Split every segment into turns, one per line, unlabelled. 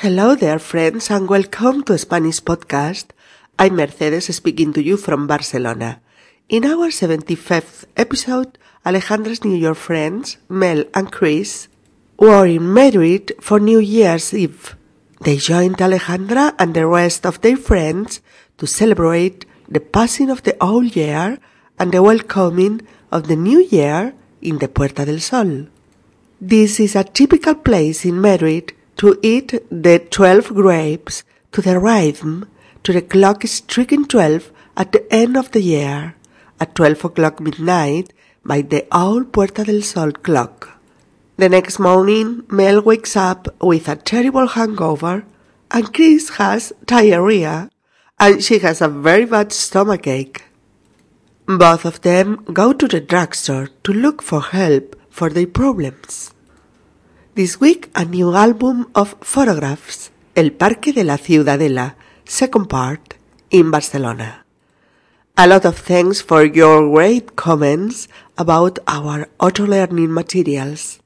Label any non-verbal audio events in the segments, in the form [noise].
Hello there, friends, and welcome to Spanish Podcast. I'm Mercedes speaking to you from Barcelona. In our 75th episode, Alejandra's New York friends, Mel and Chris, were in Madrid for New Year's Eve. They joined Alejandra and the rest of their friends to celebrate the passing of the old year and the welcoming of the new year in the Puerta del Sol. This is a typical place in Madrid to eat the twelve grapes to the rhythm to the clock striking twelve at the end of the year, at twelve o'clock midnight by the old Puerta del Sol clock. The next morning, Mel wakes up with a terrible hangover, and Chris has diarrhea, and she has a very bad stomachache. Both of them go to the drugstore to look for help for their problems. This week, a new album of photographs, El Parque de la Ciudadela, second part, in Barcelona. A lot of thanks for your great comments about our auto learning materials.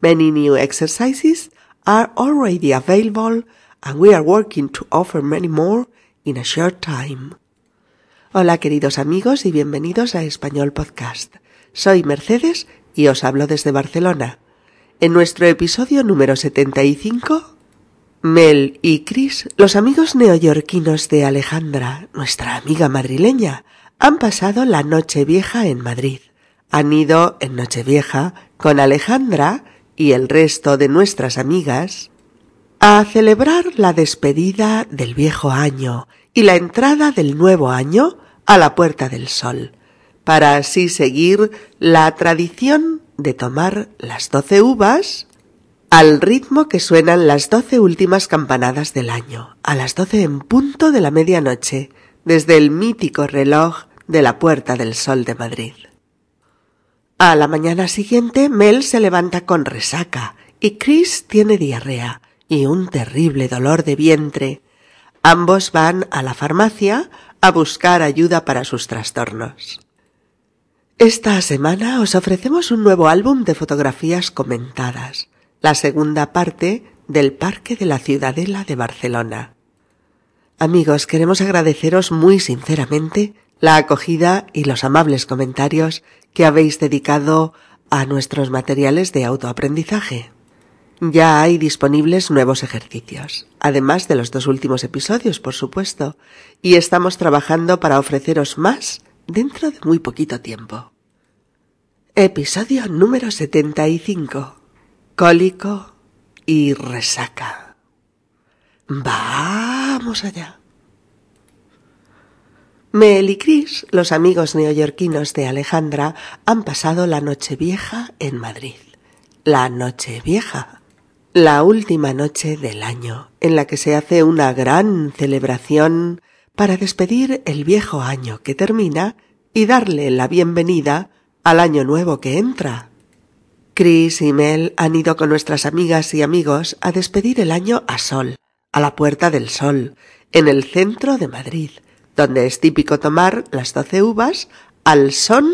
Many new exercises are already available and we are working to offer many more in a short time. Hola queridos amigos y bienvenidos a Español Podcast. Soy Mercedes y os hablo desde Barcelona. En nuestro episodio número 75, Mel y Chris, los amigos neoyorquinos de Alejandra, nuestra amiga madrileña, han pasado la noche vieja en Madrid. Han ido en Nochevieja con Alejandra y el resto de nuestras amigas a celebrar la despedida del viejo año y la entrada del nuevo año a la Puerta del Sol, para así seguir la tradición de tomar las doce uvas al ritmo que suenan las doce últimas campanadas del año, a las doce en punto de la medianoche, desde el mítico reloj de la Puerta del Sol de Madrid. A la mañana siguiente Mel se levanta con resaca y Chris tiene diarrea y un terrible dolor de vientre. Ambos van a la farmacia a buscar ayuda para sus trastornos. Esta semana os ofrecemos un nuevo álbum de fotografías comentadas, la segunda parte del Parque de la Ciudadela de Barcelona. Amigos, queremos agradeceros muy sinceramente la acogida y los amables comentarios que habéis dedicado a nuestros materiales de autoaprendizaje. Ya hay disponibles nuevos ejercicios, además de los dos últimos episodios, por supuesto, y estamos trabajando para ofreceros más dentro de muy poquito tiempo. Episodio número 75. Cólico y resaca. Vamos allá. Mel y Chris, los amigos neoyorquinos de Alejandra, han pasado la noche vieja en Madrid. La noche vieja la última noche del año, en la que se hace una gran celebración para despedir el viejo año que termina y darle la bienvenida al año nuevo que entra. Chris y Mel han ido con nuestras amigas y amigos a despedir el año a Sol, a la Puerta del Sol, en el centro de Madrid, donde es típico tomar las doce uvas al son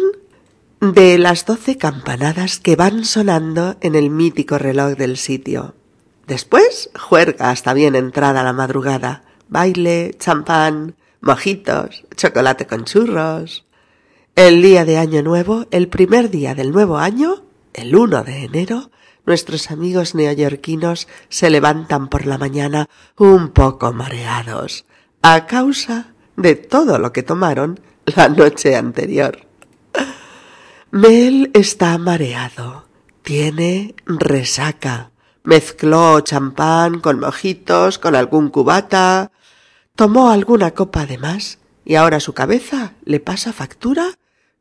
de las doce campanadas que van sonando en el mítico reloj del sitio. Después, juerga hasta bien entrada la madrugada, baile, champán, mojitos, chocolate con churros. El día de Año Nuevo, el primer día del nuevo año, el 1 de enero, nuestros amigos neoyorquinos se levantan por la mañana un poco mareados, a causa de todo lo que tomaron la noche anterior. Mel está mareado, tiene resaca, mezcló champán con mojitos, con algún cubata, tomó alguna copa de más y ahora su cabeza le pasa factura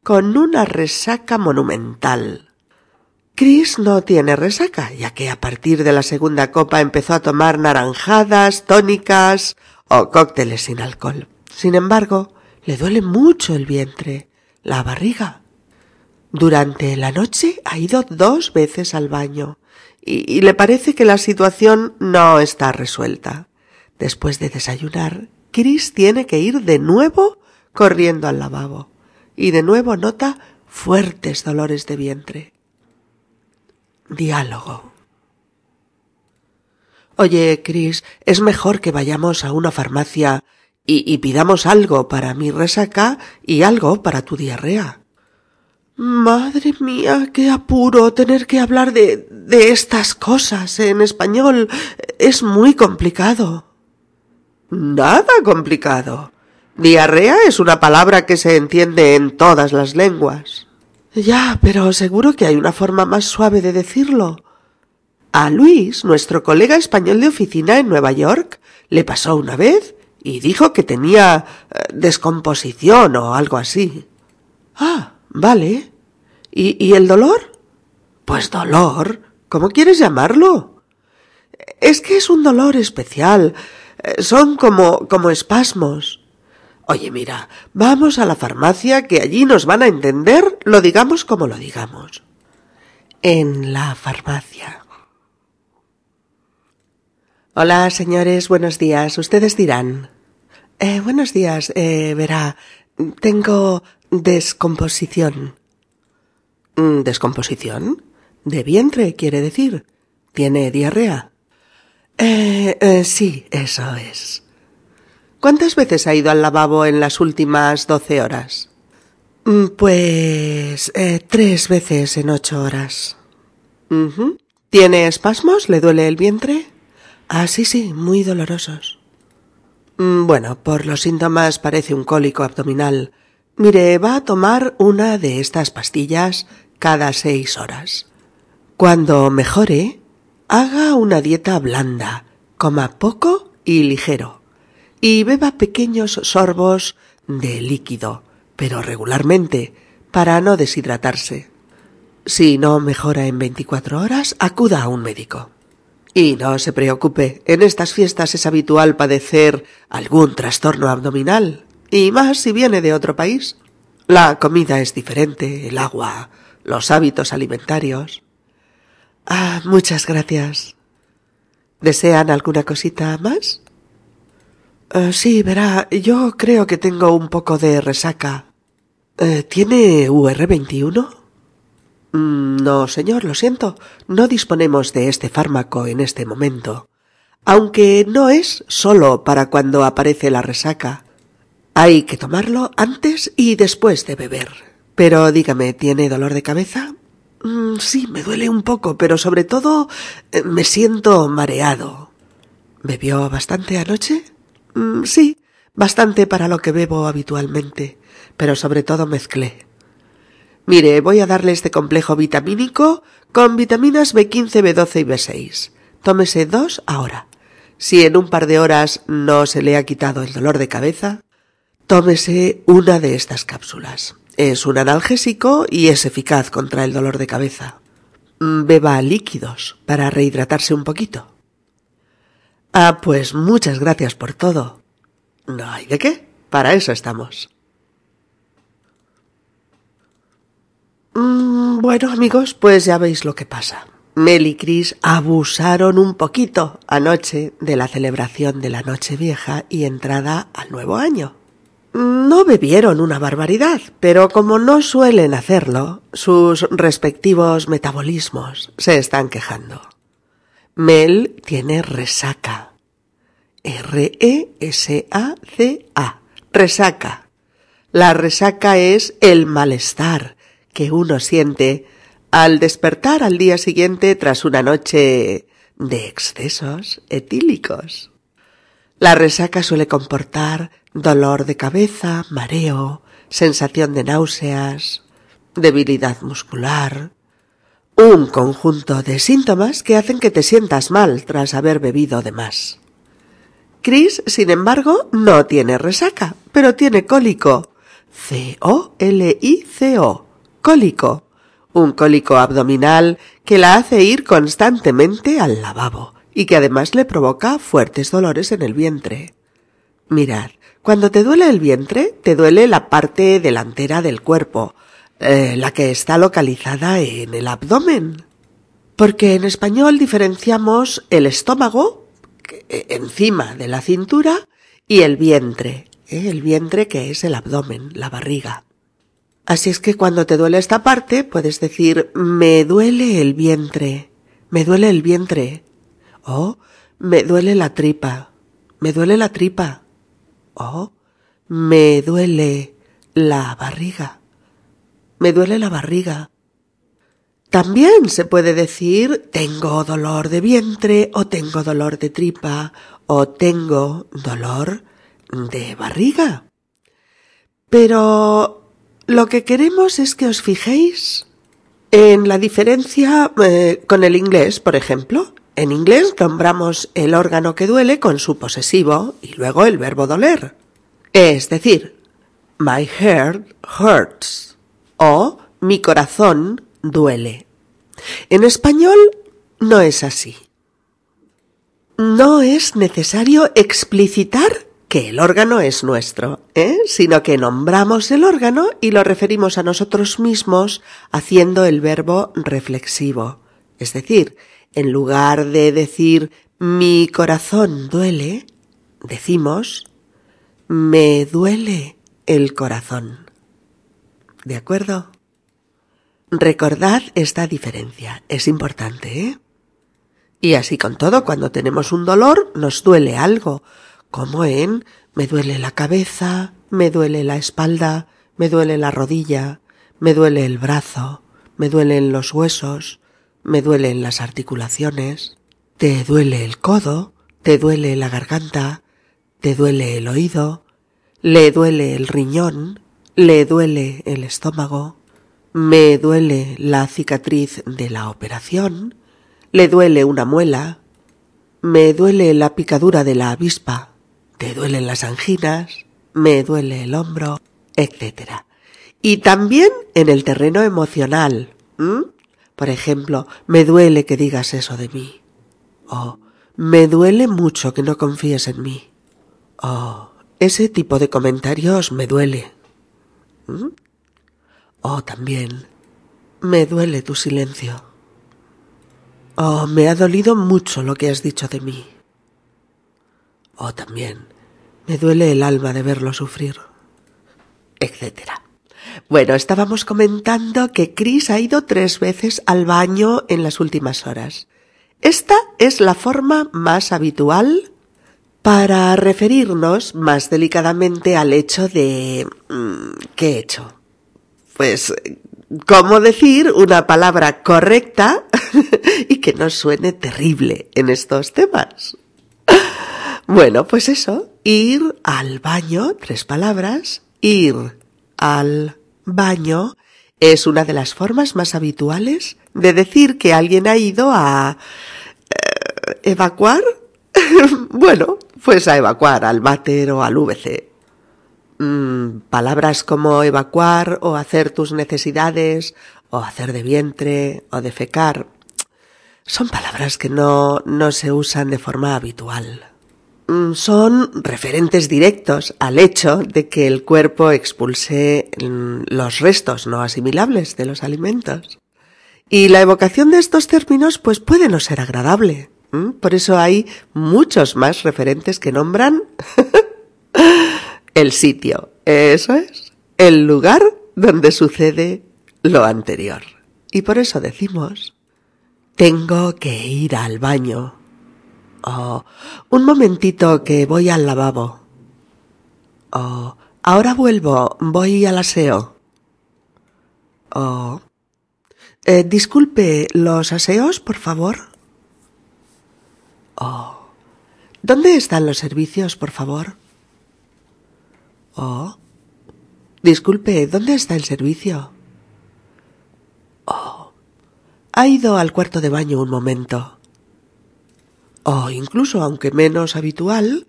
con una resaca monumental. Chris no tiene resaca, ya que a partir de la segunda copa empezó a tomar naranjadas, tónicas o cócteles sin alcohol. Sin embargo, le duele mucho el vientre, la barriga durante la noche ha ido dos veces al baño y, le parece que la situación no está resuelta. Después de desayunar, Chris tiene que ir de nuevo corriendo al lavabo y de nuevo nota fuertes dolores de vientre. Diálogo. Oye, Chris, es mejor que vayamos a una farmacia y, pidamos algo para mi resaca y algo para tu diarrea. Madre mía, qué apuro tener que hablar de estas cosas en español. Es muy complicado. Nada complicado. Diarrea es una palabra que se entiende en todas las lenguas. Ya, pero seguro que hay una forma más suave de decirlo. A Luis, nuestro colega español de oficina en Nueva York, le pasó una vez y dijo que tenía eh, descomposición o algo así. Ah, vale. ¿Y, ¿Y el dolor? Pues dolor. ¿Cómo quieres llamarlo? Es que es un dolor especial. Eh, son como, como espasmos. Oye, mira, vamos a la farmacia que allí nos van a entender, lo digamos como lo digamos. En la farmacia. Hola, señores, buenos días. Ustedes dirán. Eh, buenos días, eh, verá, tengo descomposición. Mm, ¿Descomposición? De vientre, quiere decir. ¿Tiene diarrea? Eh, eh, sí, eso es. ¿Cuántas veces ha ido al lavabo en las últimas doce horas? Mm, pues eh, tres veces en ocho horas. ¿Tiene espasmos? ¿Le duele el vientre? Ah, sí, sí, muy dolorosos. Mm, bueno, por los síntomas parece un cólico abdominal. Mire, va a tomar una de estas pastillas cada seis horas. Cuando mejore, haga una dieta blanda, coma poco y ligero, y beba pequeños sorbos de líquido, pero regularmente, para no deshidratarse. Si no mejora en veinticuatro horas, acuda a un médico. Y no se preocupe, en estas fiestas es habitual padecer algún trastorno abdominal, y más si viene de otro país. La comida es diferente, el agua, los hábitos alimentarios. Ah, muchas gracias. ¿Desean alguna cosita más? Uh, sí, verá, yo creo que tengo un poco de resaca. Uh, ¿Tiene UR21? Mm, no, señor, lo siento. No disponemos de este fármaco en este momento. Aunque no es solo para cuando aparece la resaca. Hay que tomarlo antes y después de beber. Pero dígame, ¿tiene dolor de cabeza? Mm, sí, me duele un poco, pero sobre todo eh, me siento mareado. ¿Bebió bastante anoche? Mm, sí, bastante para lo que bebo habitualmente, pero sobre todo mezclé. Mire, voy a darle este complejo vitamínico con vitaminas B15, B12 y B6. Tómese dos ahora. Si en un par de horas no se le ha quitado el dolor de cabeza, tómese una de estas cápsulas. Es un analgésico y es eficaz contra el dolor de cabeza. Beba líquidos para rehidratarse un poquito. Ah, pues muchas gracias por todo. No hay de qué. Para eso estamos. Mm, bueno, amigos, pues ya veis lo que pasa. Mel y Chris abusaron un poquito anoche de la celebración de la Noche Vieja y entrada al nuevo año. No bebieron una barbaridad, pero como no suelen hacerlo, sus respectivos metabolismos se están quejando. Mel tiene resaca. R-E-S-A-C-A. Resaca. La resaca es el malestar, que uno siente al despertar al día siguiente tras una noche de excesos etílicos. La resaca suele comportar dolor de cabeza, mareo, sensación de náuseas, debilidad muscular, un conjunto de síntomas que hacen que te sientas mal tras haber bebido de más. Chris, sin embargo, no tiene resaca, pero tiene cólico. C-O-L-I-C-O cólico, un cólico abdominal que la hace ir constantemente al lavabo y que además le provoca fuertes dolores en el vientre. Mirad, cuando te duele el vientre, te duele la parte delantera del cuerpo, eh, la que está localizada en el abdomen. Porque en español diferenciamos el estómago, eh, encima de la cintura, y el vientre, eh, el vientre que es el abdomen, la barriga. Así es que cuando te duele esta parte, puedes decir me duele el vientre, me duele el vientre. O me duele la tripa, me duele la tripa. O me duele la barriga, me duele la barriga. También se puede decir tengo dolor de vientre o tengo dolor de tripa o tengo dolor de barriga. Pero lo que queremos es que os fijéis en la diferencia eh, con el inglés, por ejemplo. En inglés nombramos el órgano que duele con su posesivo y luego el verbo doler. Es decir, my heart hurts o mi corazón duele. En español no es así. No es necesario explicitar que el órgano es nuestro, ¿eh? sino que nombramos el órgano y lo referimos a nosotros mismos haciendo el verbo reflexivo. Es decir, en lugar de decir mi corazón duele, decimos me duele el corazón. ¿De acuerdo? Recordad esta diferencia, es importante, ¿eh? Y así con todo, cuando tenemos un dolor, nos duele algo, como en me duele la cabeza, me duele la espalda, me duele la rodilla, me duele el brazo, me duelen los huesos, me duelen las articulaciones, te duele el codo, te duele la garganta, te duele el oído, le duele el riñón, le duele el estómago, me duele la cicatriz de la operación, le duele una muela, me duele la picadura de la avispa, te duelen las anginas, me duele el hombro, etc. Y también en el terreno emocional. Por ejemplo, me duele que digas eso de mí. O me duele mucho que no confíes en mí. O ese tipo de comentarios me duele. O también me duele tu silencio. O me ha dolido mucho lo que has dicho de mí. O también, me duele el alma de verlo sufrir, etcétera. Bueno, estábamos comentando que Chris ha ido tres veces al baño en las últimas horas. Esta es la forma más habitual para referirnos más delicadamente al hecho de... Mm, ¿Qué he hecho? Pues, ¿cómo decir una palabra correcta [laughs] y que no suene terrible en estos temas? Bueno, pues eso, ir al baño, tres palabras, ir al baño es una de las formas más habituales de decir que alguien ha ido a eh, evacuar. [laughs] bueno, pues a evacuar al váter o al VC. Mm, palabras como evacuar o hacer tus necesidades o hacer de vientre o defecar son palabras que no, no se usan de forma habitual. Mm, son referentes directos al hecho de que el cuerpo expulse mm, los restos no asimilables de los alimentos. Y la evocación de estos términos pues puede no ser agradable. Por eso hay muchos más referentes que nombran [laughs] el sitio. Eso es, el lugar donde sucede lo anterior. Y por eso decimos, tengo que ir al baño. Oh, un momentito que voy al lavabo. Oh, ahora vuelvo, voy al aseo. Oh. Eh, disculpe, ¿los aseos, por favor? Oh. ¿Dónde están los servicios, por favor? Oh. Disculpe, ¿dónde está el servicio? Oh. Ha ido al cuarto de baño un momento o incluso, aunque menos habitual,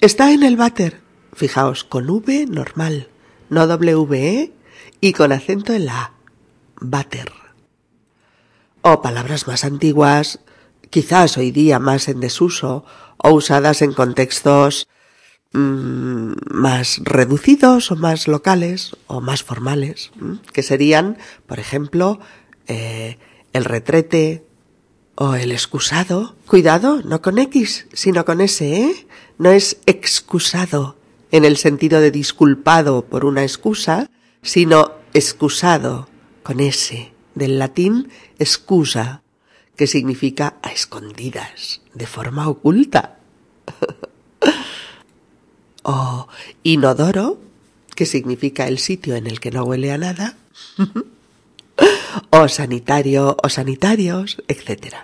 está en el váter. Fijaos, con V normal, no W-E y con acento en la A. O palabras más antiguas, quizás hoy día más en desuso, o usadas en contextos mm, más reducidos o más locales o más formales, que serían, por ejemplo, eh, el retrete, o el excusado. Cuidado, no con X, sino con S, ¿eh? No es excusado en el sentido de disculpado por una excusa, sino excusado con S, del latín excusa, que significa a escondidas, de forma oculta. [laughs] o inodoro, que significa el sitio en el que no huele a nada. [laughs] o sanitario o sanitarios, etc.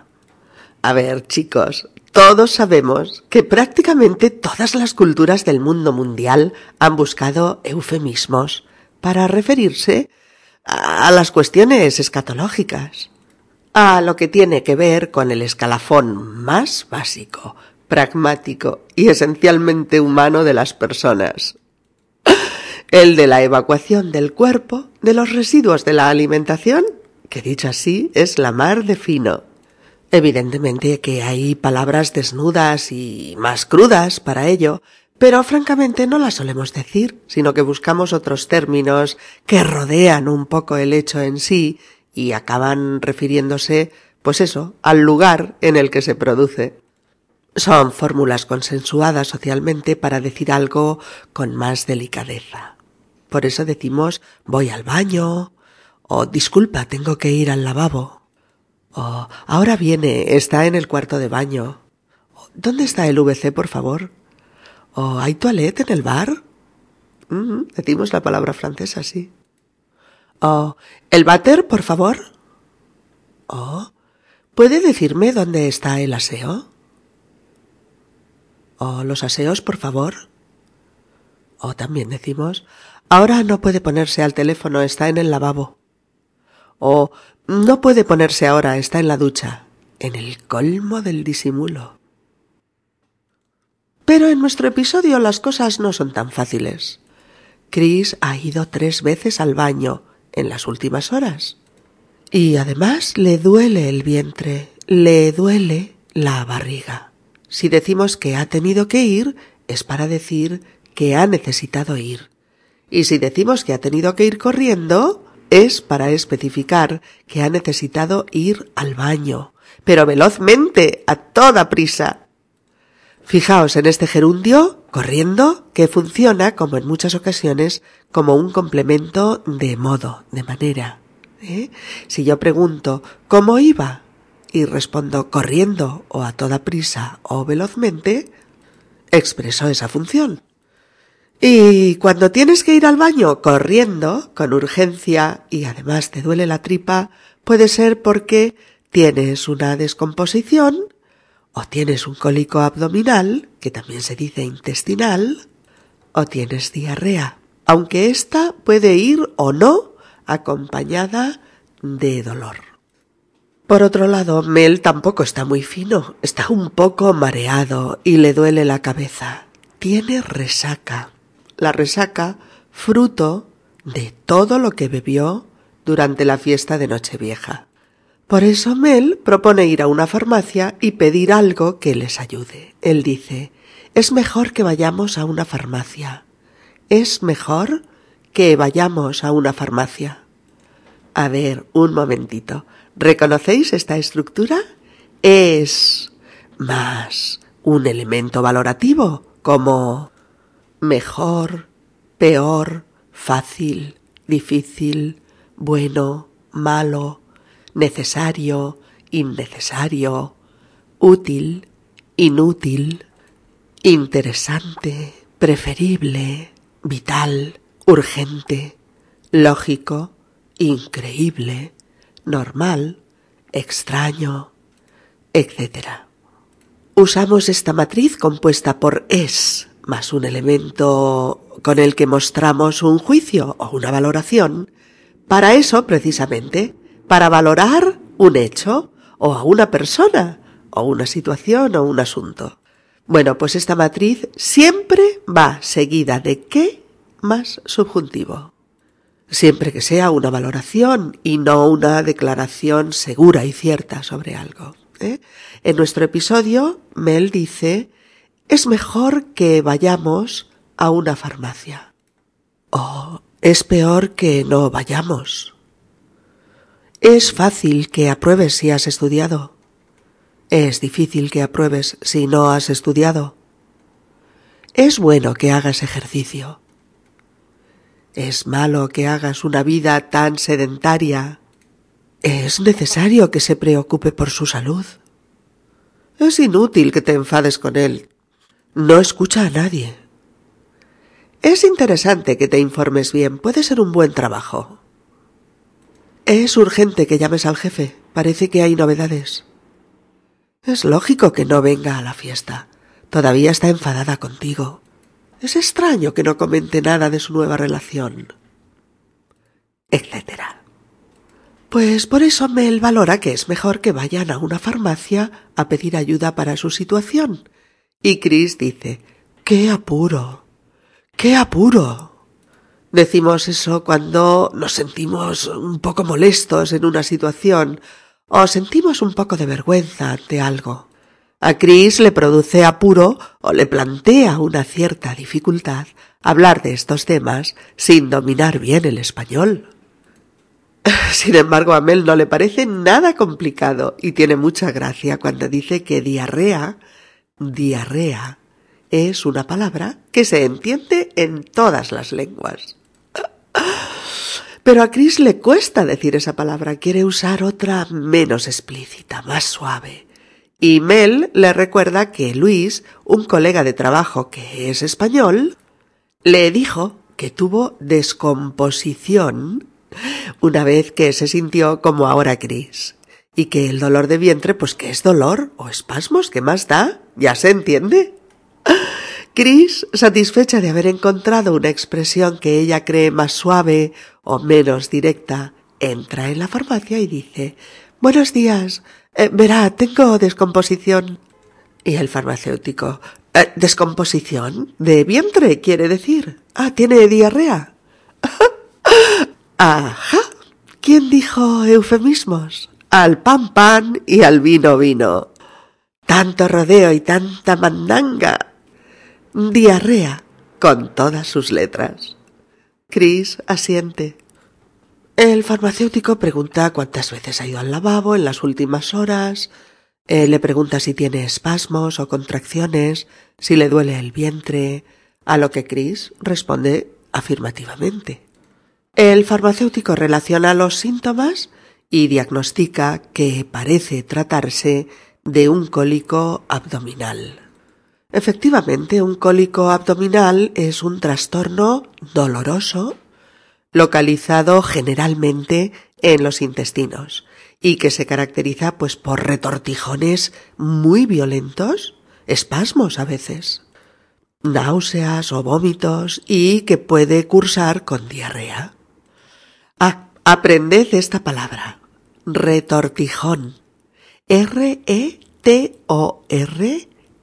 A ver, chicos, todos sabemos que prácticamente todas las culturas del mundo mundial han buscado eufemismos para referirse a las cuestiones escatológicas, a lo que tiene que ver con el escalafón más básico, pragmático y esencialmente humano de las personas. El de la evacuación del cuerpo de los residuos de la alimentación, que dicho así es la mar de fino. Evidentemente que hay palabras desnudas y más crudas para ello, pero francamente no las solemos decir, sino que buscamos otros términos que rodean un poco el hecho en sí y acaban refiriéndose, pues eso, al lugar en el que se produce. Son fórmulas consensuadas socialmente para decir algo con más delicadeza. Por eso decimos voy al baño, o disculpa, tengo que ir al lavabo, o ahora viene, está en el cuarto de baño. ¿Dónde está el VC, por favor? ¿O hay toilette en el bar? Mm, decimos la palabra francesa, sí. ¿O el váter, por favor? ¿O puede decirme dónde está el aseo? ¿O los aseos, por favor? O también decimos, ahora no puede ponerse al teléfono, está en el lavabo. O no puede ponerse ahora, está en la ducha, en el colmo del disimulo. Pero en nuestro episodio las cosas no son tan fáciles. Chris ha ido tres veces al baño en las últimas horas. Y además le duele el vientre, le duele la barriga. Si decimos que ha tenido que ir, es para decir que ha necesitado ir. Y si decimos que ha tenido que ir corriendo, es para especificar que ha necesitado ir al baño, pero velozmente, a toda prisa, Fijaos en este gerundio, corriendo, que funciona, como en muchas ocasiones, como un complemento de modo, de manera. ¿eh? Si yo pregunto ¿cómo iba? y respondo corriendo o a toda prisa o velozmente, expreso esa función. Y cuando tienes que ir al baño corriendo, con urgencia, y además te duele la tripa, puede ser porque tienes una descomposición o tienes un cólico abdominal, que también se dice intestinal, o tienes diarrea, aunque ésta puede ir o no acompañada de dolor. Por otro lado, Mel tampoco está muy fino, está un poco mareado y le duele la cabeza. Tiene resaca. La resaca fruto de todo lo que bebió durante la fiesta de Nochevieja. Por eso Mel propone ir a una farmacia y pedir algo que les ayude. Él dice, es mejor que vayamos a una farmacia. Es mejor que vayamos a una farmacia. A ver, un momentito. ¿Reconocéis esta estructura? Es más un elemento valorativo, como mejor, peor, fácil, difícil, bueno, malo, necesario, innecesario, útil, inútil, interesante, preferible, vital, urgente, lógico, increíble, normal, extraño, etc. Usamos esta matriz compuesta por es más un elemento con el que mostramos un juicio o una valoración. Para eso, precisamente, para valorar un hecho o a una persona o una situación o un asunto. Bueno, pues esta matriz siempre va seguida de qué más subjuntivo. Siempre que sea una valoración y no una declaración segura y cierta sobre algo. ¿eh? En nuestro episodio, Mel dice, es mejor que vayamos a una farmacia. O es peor que no vayamos. Es fácil que apruebes si has estudiado. Es difícil que apruebes si no has estudiado. Es bueno que hagas ejercicio. Es malo que hagas una vida tan sedentaria. Es necesario que se preocupe por su salud. Es inútil que te enfades con él. No escucha a nadie. Es interesante que te informes bien. Puede ser un buen trabajo. Es urgente que llames al jefe. Parece que hay novedades. Es lógico que no venga a la fiesta. Todavía está enfadada contigo. Es extraño que no comente nada de su nueva relación. Etcétera. Pues por eso Mel valora que es mejor que vayan a una farmacia a pedir ayuda para su situación. Y Chris dice, ¡qué apuro! ¡qué apuro! Decimos eso cuando nos sentimos un poco molestos en una situación o sentimos un poco de vergüenza ante algo. A Chris le produce apuro o le plantea una cierta dificultad hablar de estos temas sin dominar bien el español. [laughs] Sin embargo, a Mel no le parece nada complicado y tiene mucha gracia cuando dice que diarrea, diarrea, es una palabra que se entiende en todas las lenguas. Pero a Chris le cuesta decir esa palabra, quiere usar otra menos explícita, más suave. Y Mel le recuerda que Luis, un colega de trabajo que es español, le dijo que tuvo descomposición una vez que se sintió como ahora Chris. Y que el dolor de vientre, pues que es dolor o espasmos, ¿qué más da? ¿Ya se entiende? Chris, satisfecha de haber encontrado una expresión que ella cree más suave o menos directa, entra en la farmacia y dice Buenos días. Eh, verá, tengo descomposición. Y el farmacéutico eh, ¿Descomposición? ¿De vientre, quiere decir? Ah, ¿tiene diarrea? [laughs] Ajá. ¿Quién dijo eufemismos? Al pan pan y al vino vino. Tanto rodeo y tanta mandanga diarrea con todas sus letras. Chris asiente. El farmacéutico pregunta cuántas veces ha ido al lavabo en las últimas horas, le pregunta si tiene espasmos o contracciones, si le duele el vientre, a lo que Chris responde afirmativamente. El farmacéutico relaciona los síntomas y diagnostica que parece tratarse de un cólico abdominal. Efectivamente, un cólico abdominal es un trastorno doloroso localizado generalmente en los intestinos y que se caracteriza pues por retortijones muy violentos, espasmos a veces, náuseas o vómitos y que puede cursar con diarrea. Ah, aprended esta palabra. Retortijón. R-E-T-O-R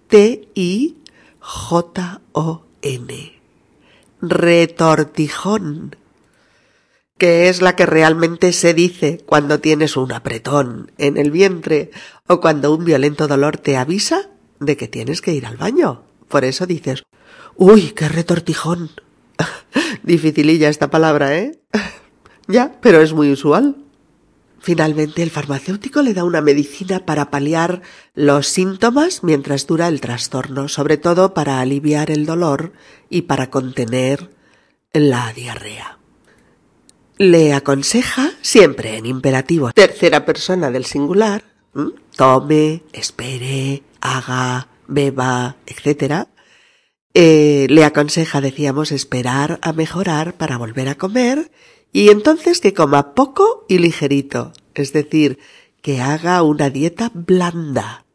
T-I-J-O-N. Retortijón. Que es la que realmente se dice cuando tienes un apretón en el vientre o cuando un violento dolor te avisa de que tienes que ir al baño. Por eso dices, uy, qué retortijón. [laughs] Dificililla esta palabra, ¿eh? [laughs] ya, pero es muy usual. Finalmente, el farmacéutico le da una medicina para paliar los síntomas mientras dura el trastorno, sobre todo para aliviar el dolor y para contener la diarrea. Le aconseja, siempre en imperativo tercera persona del singular, tome, espere, haga, beba, etc. Eh, le aconseja, decíamos, esperar a mejorar para volver a comer y entonces que coma poco y ligerito, es decir, que haga una dieta blanda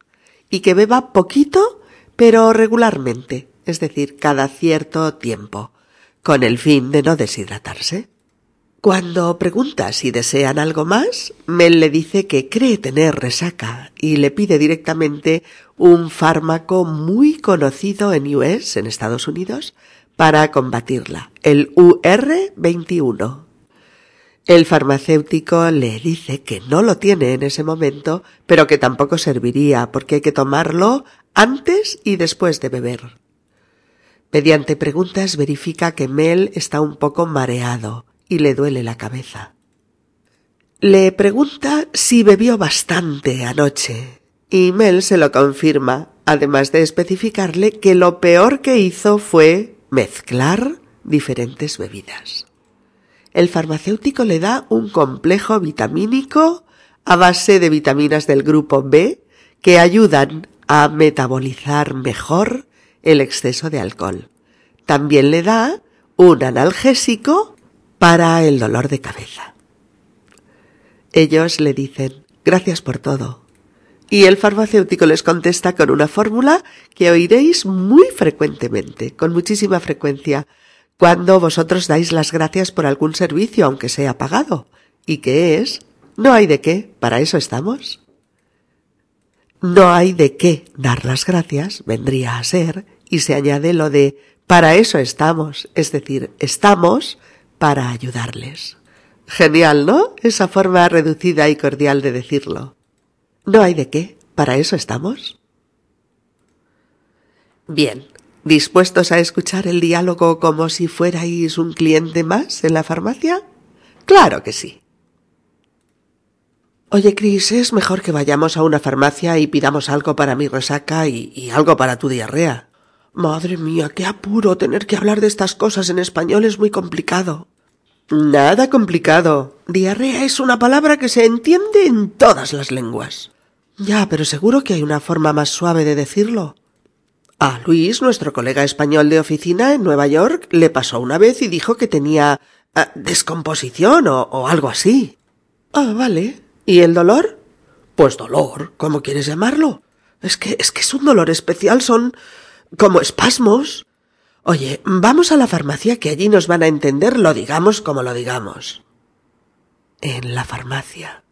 y que beba poquito pero regularmente, es decir, cada cierto tiempo, con el fin de no deshidratarse. Cuando pregunta si desean algo más, Mel le dice que cree tener resaca y le pide directamente un fármaco muy conocido en US, en Estados Unidos, para combatirla, el UR21. El farmacéutico le dice que no lo tiene en ese momento, pero que tampoco serviría porque hay que tomarlo antes y después de beber. Mediante preguntas verifica que Mel está un poco mareado y le duele la cabeza. Le pregunta si bebió bastante anoche y Mel se lo confirma, además de especificarle que lo peor que hizo fue mezclar diferentes bebidas el farmacéutico le da un complejo vitamínico a base de vitaminas del grupo B que ayudan a metabolizar mejor el exceso de alcohol. También le da un analgésico para el dolor de cabeza. Ellos le dicen, gracias por todo. Y el farmacéutico les contesta con una fórmula que oiréis muy frecuentemente, con muchísima frecuencia, cuando vosotros dais las gracias por algún servicio, aunque sea pagado. ¿Y qué es? No hay de qué, para eso estamos. No hay de qué dar las gracias, vendría a ser, y se añade lo de para eso estamos, es decir, estamos para ayudarles. Genial, ¿no? Esa forma reducida y cordial de decirlo. No hay de qué, para eso estamos. Bien, ¿dispuestos a escuchar el diálogo como si fuerais un cliente más en la farmacia? Claro que sí. Oye, Chris, es mejor que vayamos a una farmacia y pidamos algo para mi resaca y, y algo para tu diarrea. Madre mía, qué apuro. Tener que hablar de estas cosas en español es muy complicado. Nada complicado. Diarrea es una palabra que se entiende en todas las lenguas. Ya, pero seguro que hay una forma más suave de decirlo. A Luis, nuestro colega español de oficina en Nueva York, le pasó una vez y dijo que tenía ah, descomposición o, o algo así. Ah, vale. ¿Y el dolor? Pues dolor, ¿cómo quieres llamarlo? Es que es que es un dolor especial, son como espasmos. Oye, vamos a la farmacia que allí nos van a entender, lo digamos como lo digamos. En la farmacia.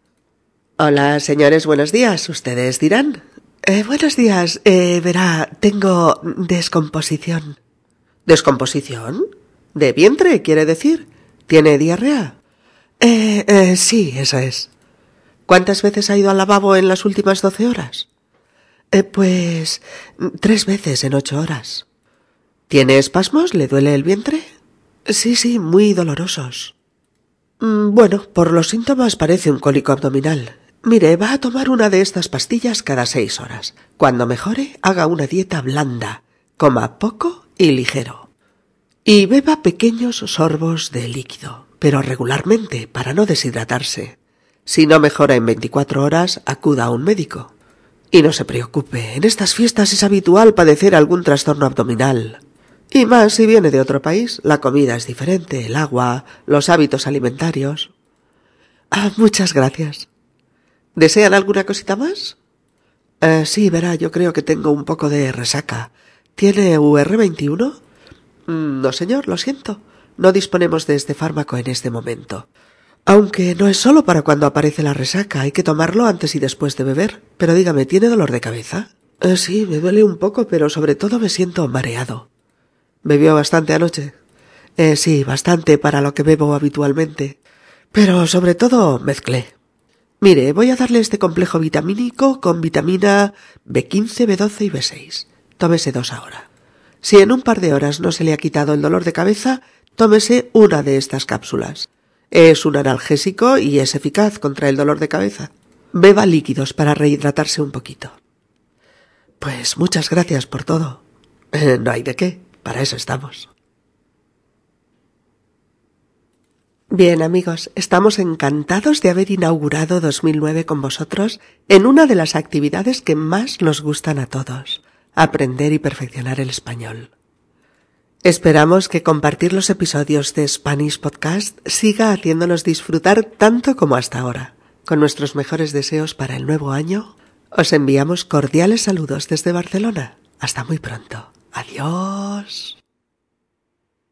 Hola, señores, buenos días. Ustedes dirán. Eh, buenos días. Eh, verá, tengo descomposición. ¿Descomposición? ¿De vientre, quiere decir? ¿Tiene diarrea? Eh, eh, sí, eso es. ¿Cuántas veces ha ido al lavabo en las últimas doce horas? Eh, pues tres veces en ocho horas. ¿Tiene espasmos? ¿Le duele el vientre? Sí, sí, muy dolorosos. Mm, bueno, por los síntomas parece un cólico abdominal. Mire, va a tomar una de estas pastillas cada seis horas. Cuando mejore, haga una dieta blanda, coma poco y ligero. Y beba pequeños sorbos de líquido, pero regularmente para no deshidratarse. Si no mejora en veinticuatro horas, acuda a un médico. Y no se preocupe, en estas fiestas es habitual padecer algún trastorno abdominal. Y más si viene de otro país, la comida es diferente, el agua, los hábitos alimentarios. Ah, muchas gracias. ¿Desean alguna cosita más? Eh, sí, verá, yo creo que tengo un poco de resaca. ¿Tiene UR21? Mm, no, señor, lo siento. No disponemos de este fármaco en este momento. Aunque no es solo para cuando aparece la resaca, hay que tomarlo antes y después de beber. Pero dígame, ¿tiene dolor de cabeza? Eh, sí, me duele un poco, pero sobre todo me siento mareado. ¿Bebió bastante anoche? Eh, sí, bastante para lo que bebo habitualmente. Pero sobre todo mezclé. Mire, voy a darle este complejo vitamínico con vitamina B15, B12 y B6. Tómese dos ahora. Si en un par de horas no se le ha quitado el dolor de cabeza, tómese una de estas cápsulas. Es un analgésico y es eficaz contra el dolor de cabeza. Beba líquidos para rehidratarse un poquito. Pues muchas gracias por todo. Eh, no hay de qué, para eso estamos. Bien amigos, estamos encantados de haber inaugurado 2009 con vosotros en una de las actividades que más nos gustan a todos, aprender y perfeccionar el español. Esperamos que compartir los episodios de Spanish Podcast siga haciéndonos disfrutar tanto como hasta ahora. Con nuestros mejores deseos para el nuevo año, os enviamos cordiales saludos desde Barcelona. Hasta muy pronto. Adiós.